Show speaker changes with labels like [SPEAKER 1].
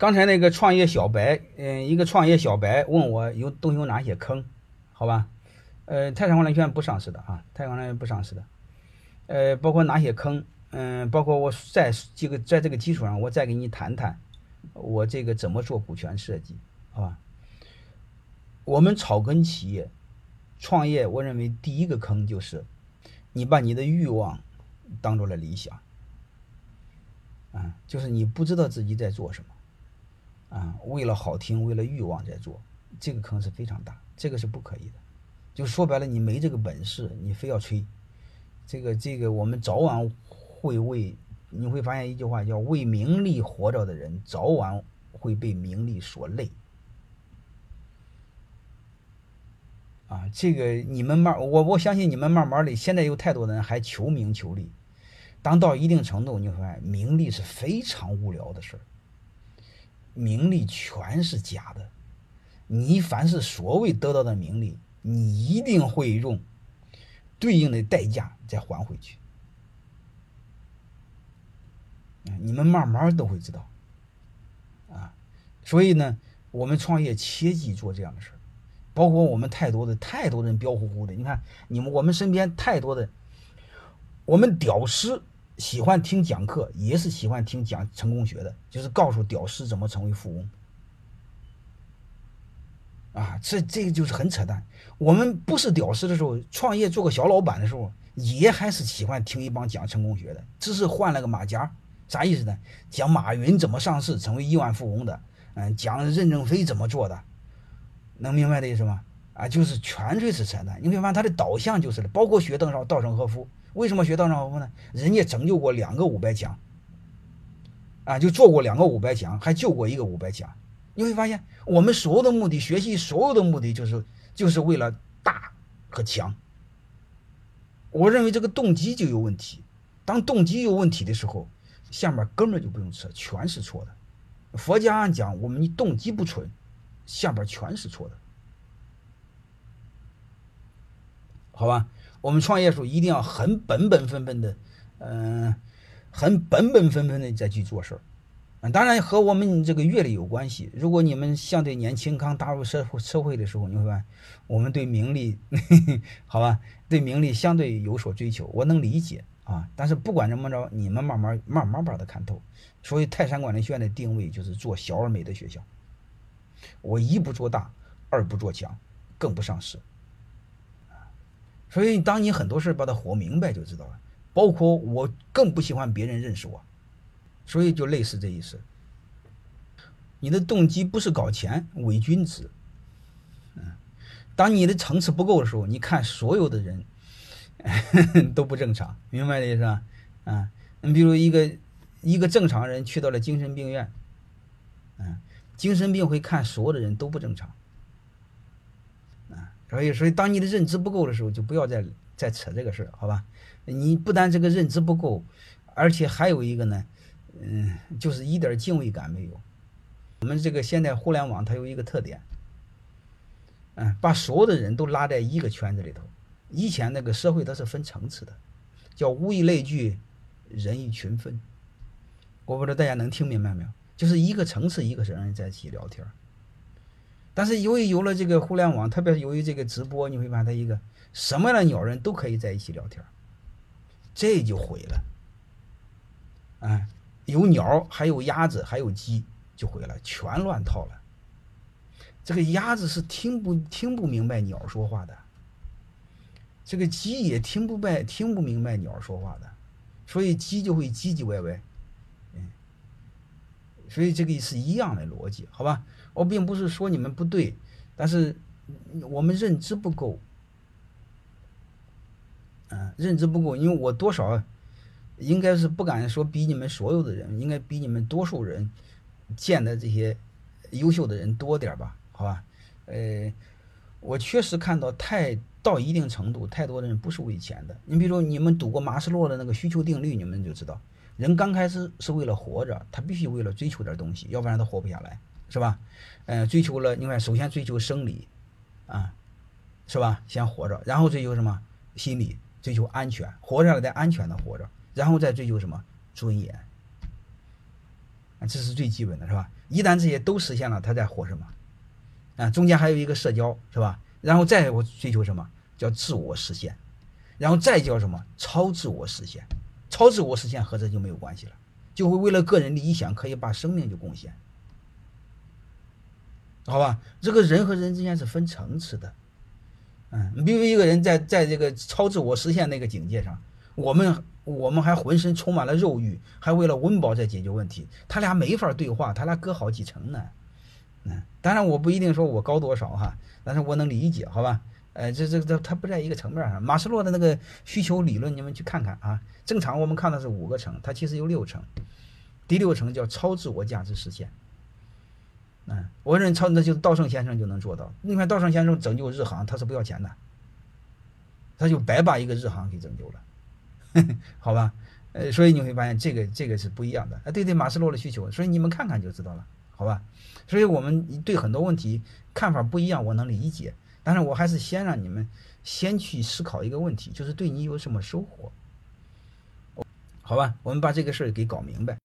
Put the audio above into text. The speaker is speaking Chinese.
[SPEAKER 1] 刚才那个创业小白，嗯，一个创业小白问我有都有哪些坑，好吧？呃，泰山管理学院不上市的啊，泰山管理学院不上市的，呃，包括哪些坑，嗯，包括我在这个在这个基础上，我再给你谈谈我这个怎么做股权设计，好吧？我们草根企业创业，我认为第一个坑就是你把你的欲望当做了理想，啊，就是你不知道自己在做什么，啊，为了好听，为了欲望在做，这个坑是非常大，这个是不可以的。就说白了，你没这个本事，你非要吹，这个这个，我们早晚会为你会发现一句话叫“为名利活着的人，早晚会被名利所累”。啊，这个你们慢，我我相信你们慢慢的，现在有太多人还求名求利，当到一定程度，你会发现名利是非常无聊的事儿，名利全是假的，你凡是所谓得到的名利，你一定会用对应的代价再还回去，你们慢慢都会知道，啊，所以呢，我们创业切记做这样的事儿。包括我们太多的太多人彪呼呼的，你看你们我们身边太多的，我们屌丝喜欢听讲课，也是喜欢听讲成功学的，就是告诉屌丝怎么成为富翁。啊，这这个就是很扯淡。我们不是屌丝的时候，创业做个小老板的时候，也还是喜欢听一帮讲成功学的，只是换了个马甲，啥意思呢？讲马云怎么上市成为亿万富翁的，嗯，讲任正非怎么做的。能明白的意思吗？啊，就是全粹是扯淡。你会发现他的导向就是了，包括学邓绍、稻盛和夫，为什么学稻盛和夫呢？人家拯救过两个五百强，啊，就做过两个五百强，还救过一个五百强。你会发现，我们所有的目的，学习所有的目的，就是就是为了大和强。我认为这个动机就有问题。当动机有问题的时候，下面根本就不用扯，全是错的。佛家讲，我们动机不纯。下边全是错的，好吧？我们创业时候一定要很本本分分的，嗯，很本本分分的再去做事儿。嗯，当然和我们这个阅历有关系。如果你们相对年轻，刚踏入社会社会的时候，你会发现我们对名利，好吧？对名利相对有所追求，我能理解啊。但是不管怎么着，你们慢慢慢慢把它看透。所以泰山管理学院的定位就是做小而美的学校。我一不做大，二不做强，更不上市。所以，当你很多事把它活明白就知道了。包括我更不喜欢别人认识我，所以就类似这意思。你的动机不是搞钱，伪君子。嗯，当你的层次不够的时候，你看所有的人 都不正常，明白的意思吧？啊，你比如一个一个正常人去到了精神病院，嗯。精神病会看所有的人都不正常，所以所以当你的认知不够的时候，就不要再再扯这个事儿，好吧？你不但这个认知不够，而且还有一个呢，嗯，就是一点敬畏感没有。我们这个现在互联网它有一个特点，嗯，把所有的人都拉在一个圈子里头。以前那个社会它是分层次的，叫物以类聚，人以群分。我不知道大家能听明白没有？就是一个层次，一个人在一起聊天但是由于有了这个互联网，特别是由于这个直播，你会发现一个什么样的鸟人都可以在一起聊天这就毁了。哎，有鸟，还有鸭子，还有鸡，就毁了，全乱套了。这个鸭子是听不听不明白鸟说话的，这个鸡也听不白听不明白鸟说话的，所以鸡就会唧唧歪歪。所以这个是一样的逻辑，好吧？我并不是说你们不对，但是我们认知不够，嗯，认知不够，因为我多少应该是不敢说比你们所有的人，应该比你们多数人见的这些优秀的人多点吧？好吧？呃，我确实看到太到一定程度，太多的人不是为钱的。你比如说你们读过马斯洛的那个需求定律，你们就知道。人刚开始是为了活着，他必须为了追求点东西，要不然他活不下来，是吧？嗯，追求了，你看，首先追求生理，啊，是吧？先活着，然后追求什么？心理，追求安全，活下来再安全的活着，然后再追求什么？尊严，啊，这是最基本的，是吧？一旦这些都实现了，他在活什么？啊，中间还有一个社交，是吧？然后再我追求什么？叫自我实现，然后再叫什么？超自我实现，超自我实现和这就没有关系了，就会为了个人理想可以把生命就贡献，好吧？这个人和人之间是分层次的，嗯，比如一个人在在这个超自我实现那个境界上，我们我们还浑身充满了肉欲，还为了温饱在解决问题，他俩没法对话，他俩隔好几层呢。嗯，当然我不一定说我高多少哈，但是我能理解，好吧？呃，这这这它不在一个层面上。马斯洛的那个需求理论，你们去看看啊。正常我们看的是五个层，它其实有六层。第六层叫超自我价值实现。嗯，我认为超那就是稻盛先生就能做到。你看稻盛先生拯救日航，他是不要钱的，他就白把一个日航给拯救了，好吧？呃，所以你会发现这个这个是不一样的。啊，对对，马斯洛的需求，所以你们看看就知道了。好吧，所以我们对很多问题看法不一样，我能理解。但是我还是先让你们先去思考一个问题，就是对你有什么收获？好吧，我们把这个事儿给搞明白。